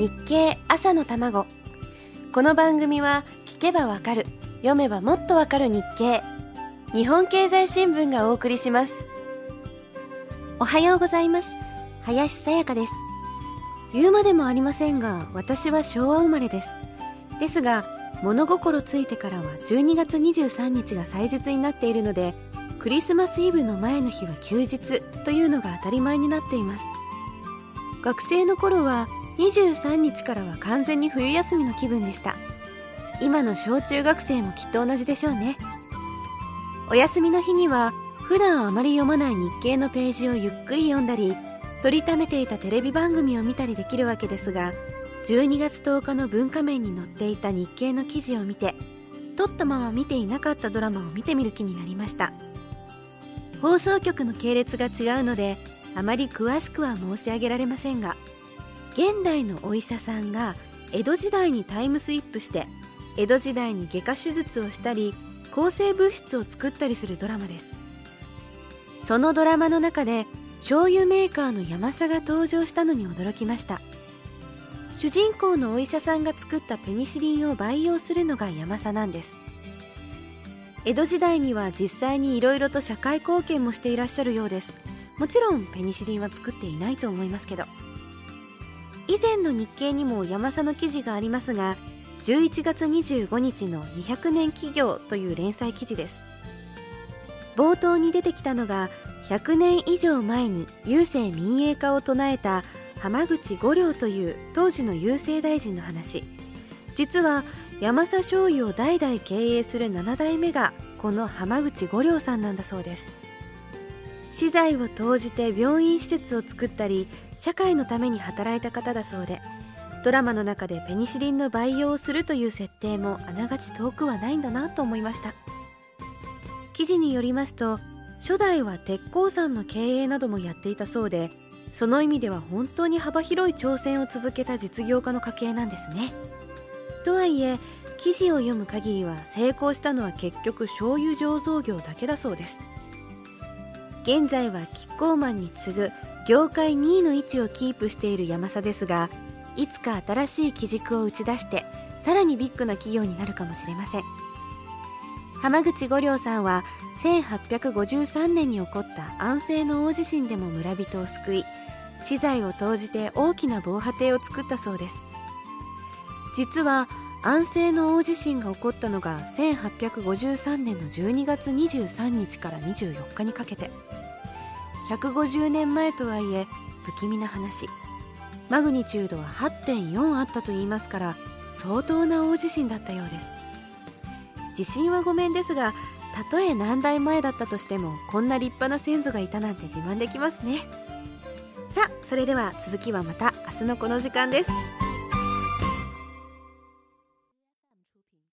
日経朝の卵。この番組は聞けばわかる読めばもっとわかる日経。日本経済新聞がお送りします。おはようございます。林さやかです。言うまでもありませんが私は昭和生まれです。ですが物心ついてからは12月23日が祭日になっているのでクリスマスイブの前の日は休日というのが当たり前になっています。学生の頃は23日からは完全に冬休みの気分でした。今の小中学生もきっと同じでしょうね。お休みの日には普段あまり読まない日経のページをゆっくり読んだり撮りためていたテレビ番組を見たりできるわけですが12月10日の文化面に載っていた日経の記事を見て撮ったまま見ていなかったドラマを見てみる気になりました。放送局の系列が違うのであまり詳しくは申し上げられませんが現代のお医者さんが江戸時代にタイムスリップして江戸時代に外科手術をしたり抗生物質を作ったりするドラマです。そのドラマの中で醤油メーカーの山佐が登場したのに驚きました。主人公のお医者さんが作ったペニシリンを培養するのが山佐なんです。江戸時代には実際にいろいろと社会貢献もしていらっしゃるようです。もちろんペニシリンは作っていないと思いますけど。以前の日経にも山佐の記事がありますが11月25日の200年企業という連載記事です。冒頭に出てきたのが100年以上前に郵政民営化を唱えた浜口五両という当時の郵政大臣の話。実は山佐醤油を代々経営する7代目がこの浜口五両さんなんだそうです。資材を投じて病院施設を作ったり社会のために働いた方だそうでドラマの中でペニシリンの培養をするという設定もあながち遠くはないんだなと思いました。記事によりますと初代は鉄鋼山の経営などもやっていたそうでその意味では本当に幅広い挑戦を続けた実業家の家系なんですね。とはいえ記事を読む限りは成功したのは結局醤油醸造業だけだそうです。現在はキッコーマンに次ぐ業界2位の位置をキープしている山佐ですがいつか新しい基軸を打ち出してさらにビッグな企業になるかもしれません。浜口五両さんは1853年に起こった安政の大地震でも村人を救い資材を投じて大きな防波堤を作ったそうです。実は安政の大地震が起こったのが1853年の12月23日から24日にかけて。150年前とはいえ不気味な話。マグニチュードは8.4あったといいますから相当な大地震だったようです。地震はごめんですがたとえ何代前だったとしてもこんな立派な先祖がいたなんて自慢できますね。さあそれでは続きはまた明日のこの時間です。